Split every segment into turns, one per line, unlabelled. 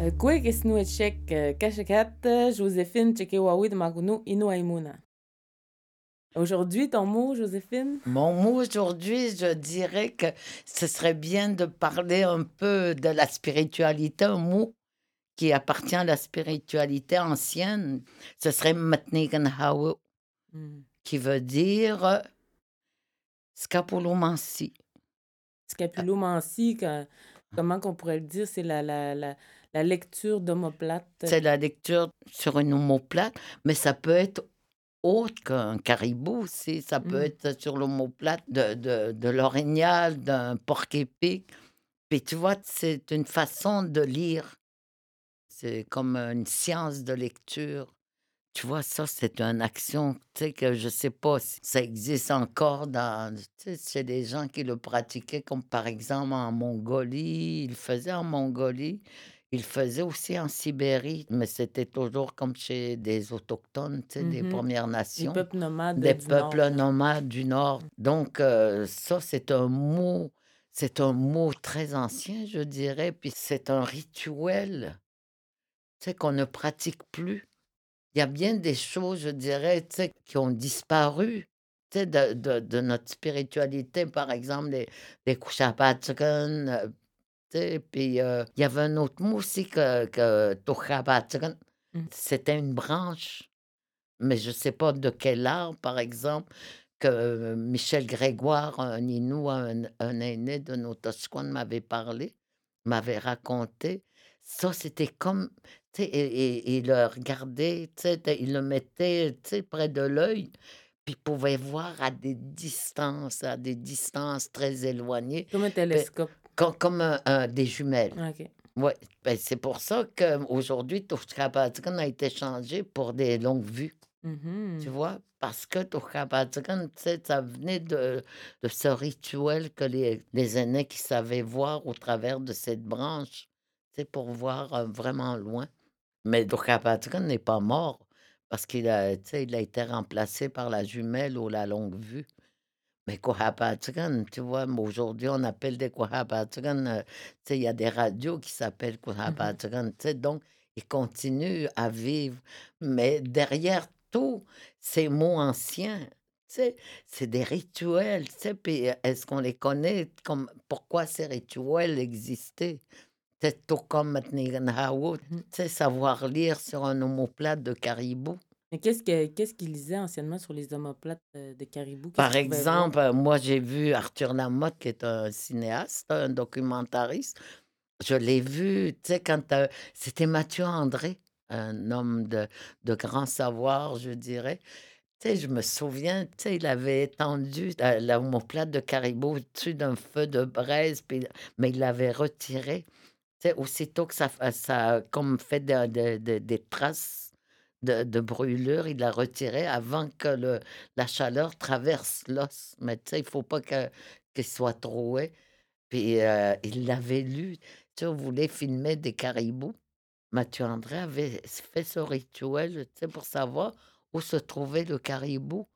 Kwe kesnu etchek kachekat Joséphine Tchekewawid Magunu Inu Aimuna. Aujourd'hui, ton mot, Joséphine?
Mon mot aujourd'hui, je dirais que ce serait bien de parler un peu de la spiritualité, un mot qui appartient à la spiritualité ancienne. Ce serait Matniganhawu,
Hmm.
qui veut dire euh, scapulomancie.
Scapulomancie, comment qu'on pourrait le dire, c'est la, la, la, la lecture d'omoplate.
C'est la lecture sur une omoplate, mais ça peut être autre qu'un caribou aussi. Ça peut
Mm.
être sur l'omoplate de, de, de l'orignal, d'un porc-épic. Puis tu vois, c'est une façon de lire. C'est comme une science de lecture. Tu vois, ça, c'est une action, que je sais pas si ça existe encore dans, c'est des gens qui le pratiquaient, comme par exemple en Mongolie, ils le faisaient en Mongolie, ils le faisaient aussi en Sibérie, mais c'était toujours comme chez des autochtones, tu sais, des
Mhm.
Premières Nations,
peuples nomades
des
du
peuples
Nord.
nomades du Nord. Donc, euh, ça, c'est un mot, c'est un mot très ancien, je dirais, puis c'est un rituel, tu sais, qu'on ne pratique plus. Il y a bien des choses, je dirais, tu sais, qui ont disparu, de, de notre spiritualité, par exemple, les, les Sais, puis euh, il y avait un autre mot aussi que, que.
Mm.
C'était une branche, mais je ne sais pas de quel art, par exemple, que euh, Michel Grégoire, un Inou, un, un aîné de nos Tosquan, m'avait parlé, m'avait raconté. Ça, c'était comme, et, et- et il le regardait, il le mettait, près de l'œil, puis il pouvait voir à des distances, à des distances très éloignées,
Comme un télescope.
Comme, comme un- un- des jumelles. Oui, ben c'est pour ça qu'aujourd'hui, Toshkapatikan a été changé pour des longues vues. Tu vois, parce que Toshkapatikan, tu sais, ça venait de, de ce rituel que les, les aînés qui savaient voir au travers de cette branche, sais, pour voir euh, vraiment loin. Mais Toshkapatikan n'est pas mort parce qu'il a, il a été remplacé par la jumelle ou la longue vue. Mais Cohapatigan, tu vois, aujourd'hui, on appelle des Cohapatigan, euh, tu sais, il y a des radios qui s'appellent Cohapatigan, tu sais, donc ils continuent à vivre. Mais derrière tous ces mots anciens, tu sais, c'est des rituels, tu sais, puis euh, est-ce qu'on les connaît, comme, pourquoi ces rituels existaient? C'est tout comme sais, savoir lire sur un omoplate de caribou.
Mais qu'est-ce que- qu'est-ce qu'ils lisaient anciennement sur les omoplates euh, de caribou?
Par exemple, euh, moi, j'ai vu Arthur Lamotte, qui est un cinéaste, un documentariste. Je l'ai vu, tu sais, quand euh, c'était Mathieu André, un homme de, de grand savoir, je dirais. Tu sais, je me souviens, tu sais, il avait étendu l'omoplate de caribou au-dessus d'un feu de braise, puis, mais il l'avait retiré. Tu sais, aussitôt que ça, ça a comme fait de- de- des traces de, de brûlure, il l'a retiré avant que le, la chaleur traverse l'os. Mais tu sais, il faut pas qu'il soit troué. Puis euh, il l'avait lu. Tu on voulait filmer des caribous. Mathieu André avait fait ce rituel, tu sais, pour savoir où se trouvait le caribou.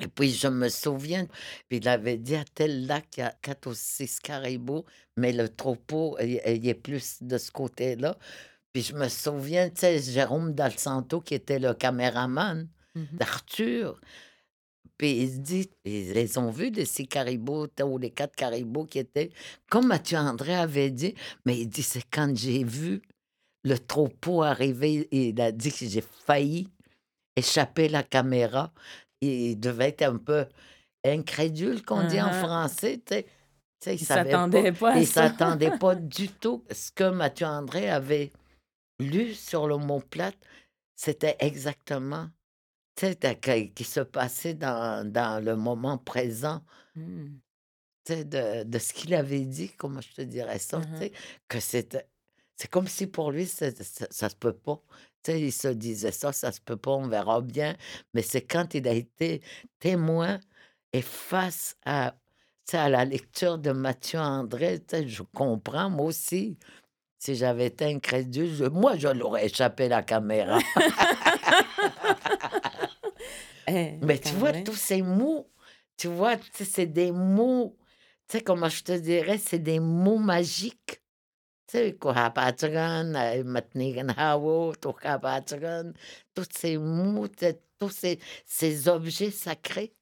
Et puis, je me souviens, il avait dit à tel lac, il y a quatre ou six caribous, mais le troupeau, il il est plus de ce côté-là. Puis je me souviens, tu sais, Jérôme Dalsanto, qui était le caméraman
Mhm.
d'Arthur, puis il dit, ils les ont vus, des six caribous, ou les quatre caribous qui étaient, comme Mathieu André avait dit, mais il dit, c'est quand j'ai vu le troupeau arriver, il a dit que j'ai failli échapper la caméra. Il devait être un peu incrédule, qu'on dit en
Uh-huh.
français, tu sais.
Ils
savait
s'attendaient pas à
il
ça.
s'attendait pas du tout. Ce que Mathieu André avait lu sur le mot plate, c'était exactement qui se passait dans, dans le moment présent sais, de, de ce qu'il avait dit, comment je te dirais ça,
Mhm.
sais, que c'était. C'est comme si pour lui, c'est- ça, ça se peut pas. Il se disait ça, ça se peut pas, on verra bien. Mais c'est quand il a été témoin et face à, à la lecture de Mathieu André, je comprends, moi aussi. Si j'avais été incrédule, je- moi, je l'aurais échappé la caméra.
Eh,
Mais tu vois, tous ces mots, tu vois, c'est des mots, tu sais, comment je te dirais, c'est des mots magiques. Tu sais, tous ces mots, tous ces, ces objets sacrés,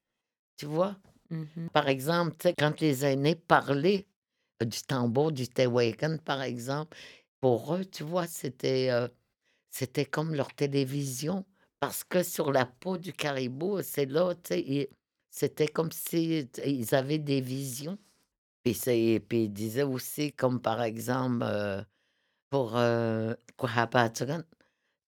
tu vois.
Mhm.
Par exemple, quand les aînés parlaient du tambour, du Tewakan, par exemple, pour eux, tu vois, c'était euh, c'était comme leur télévision. Parce que sur la peau du caribou, c'est là, ils- c'était comme si tu sais, ils avaient des visions. Puis, c'est, puis ils disaient aussi, comme par exemple, euh, pour euh,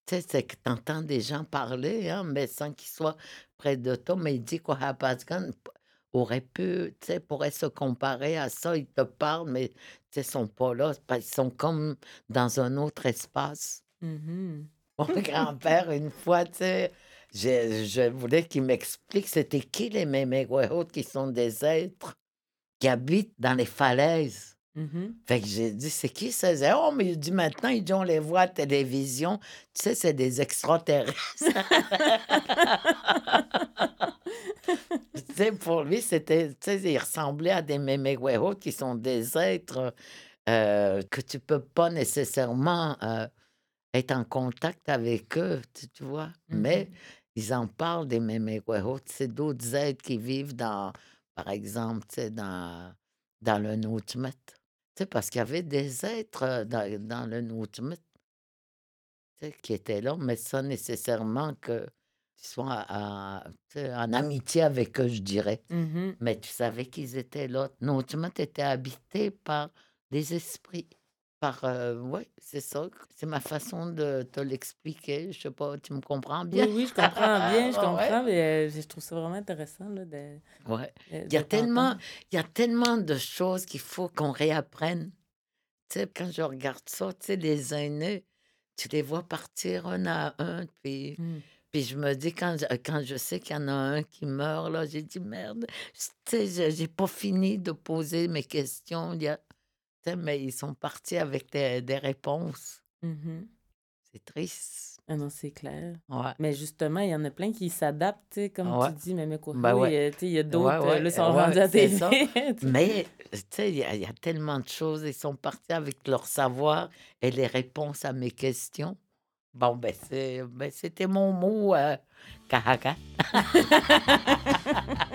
tu sais, c'est que tu entends des gens parler, hein, mais sans qu'ils soient près de toi. Mais il dit Kuhapatsagan p- aurait pu, tu sais, pourrait se comparer à ça. Ils te parlent, mais tu sais, ils sont pas là. qu'ils sont comme dans un autre espace.
Mhm.
Mon grand-père, une fois, tu sais, je, je voulais qu'il m'explique c'était qui les Méméguéhot qui sont des êtres qui habitent dans les falaises.
Mhm.
Fait que j'ai dit, c'est qui ça? Dit, Oh, mais il dit maintenant, il dit, on les voit à télévision. Tu sais, c'est des extraterrestres. tu sais, pour lui, c'était, tu sais, il ressemblait à des Méméguéhot qui sont des êtres euh, que tu peux pas nécessairement euh, être en contact avec eux, tu, tu vois. Mais
Mhm.
ils en parlent des Méméguéhot. C'est d'autres êtres qui vivent dans, par exemple, tu sais, dans, dans le Nutmet. Sais, parce qu'il y avait des êtres dans, dans le sais, qui étaient là, mais sans nécessairement que tu sois à- en amitié avec eux, je dirais.
Mhm.
Mais tu savais qu'ils étaient là. Nutmet était habité par des esprits. Par, oui, c'est ça. C'est ma façon de te l'expliquer. Je sais pas, tu me comprends
Oui,
bien?
oui, je comprends bien, je
Ouais,
comprends, mais euh, je trouve ça vraiment intéressant là, de,
ouais.
de,
Il y a tellement, il y a tellement de choses qu'il faut qu'on réapprenne. Tu sais, quand je regarde ça, tu sais, les aînés, tu les vois partir un à un, puis,
Mm.
puis je me dis, quand je, quand je sais qu'il y en a un qui meurt, là, j'ai dit, merde, tu sais, j'ai pas fini de poser mes questions. Il y a, mais ils sont partis avec des, des réponses.
Mhm.
C'est triste.
Ah non, c'est clair.
Ouais.
Mais justement, il y en a plein qui s'adaptent, comme
Ouais.
tu dis, mais quoi.
Ben ouais.
euh, il y a d'autres, euh, ils sont rendus à TV.
Mais, tu sais, il y, a il y a tellement de choses. Ils sont partis avec leur savoir et les réponses à mes questions. Bon, ben, ben c'était mon mot, euh,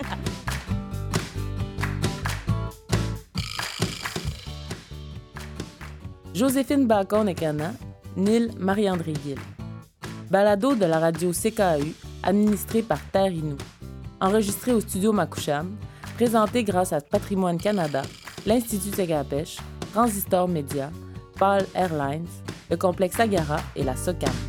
Joséphine Bacon-Ekana, Nil Marie-André Gill. Balado de la radio CKAU, administré par Terre Inou. Enregistré au studio Makoucham, présenté grâce à Patrimoine Canada, l'Institut Tegapèche, Transistor Média, PAL Airlines, le complexe Agara et la SOCAM.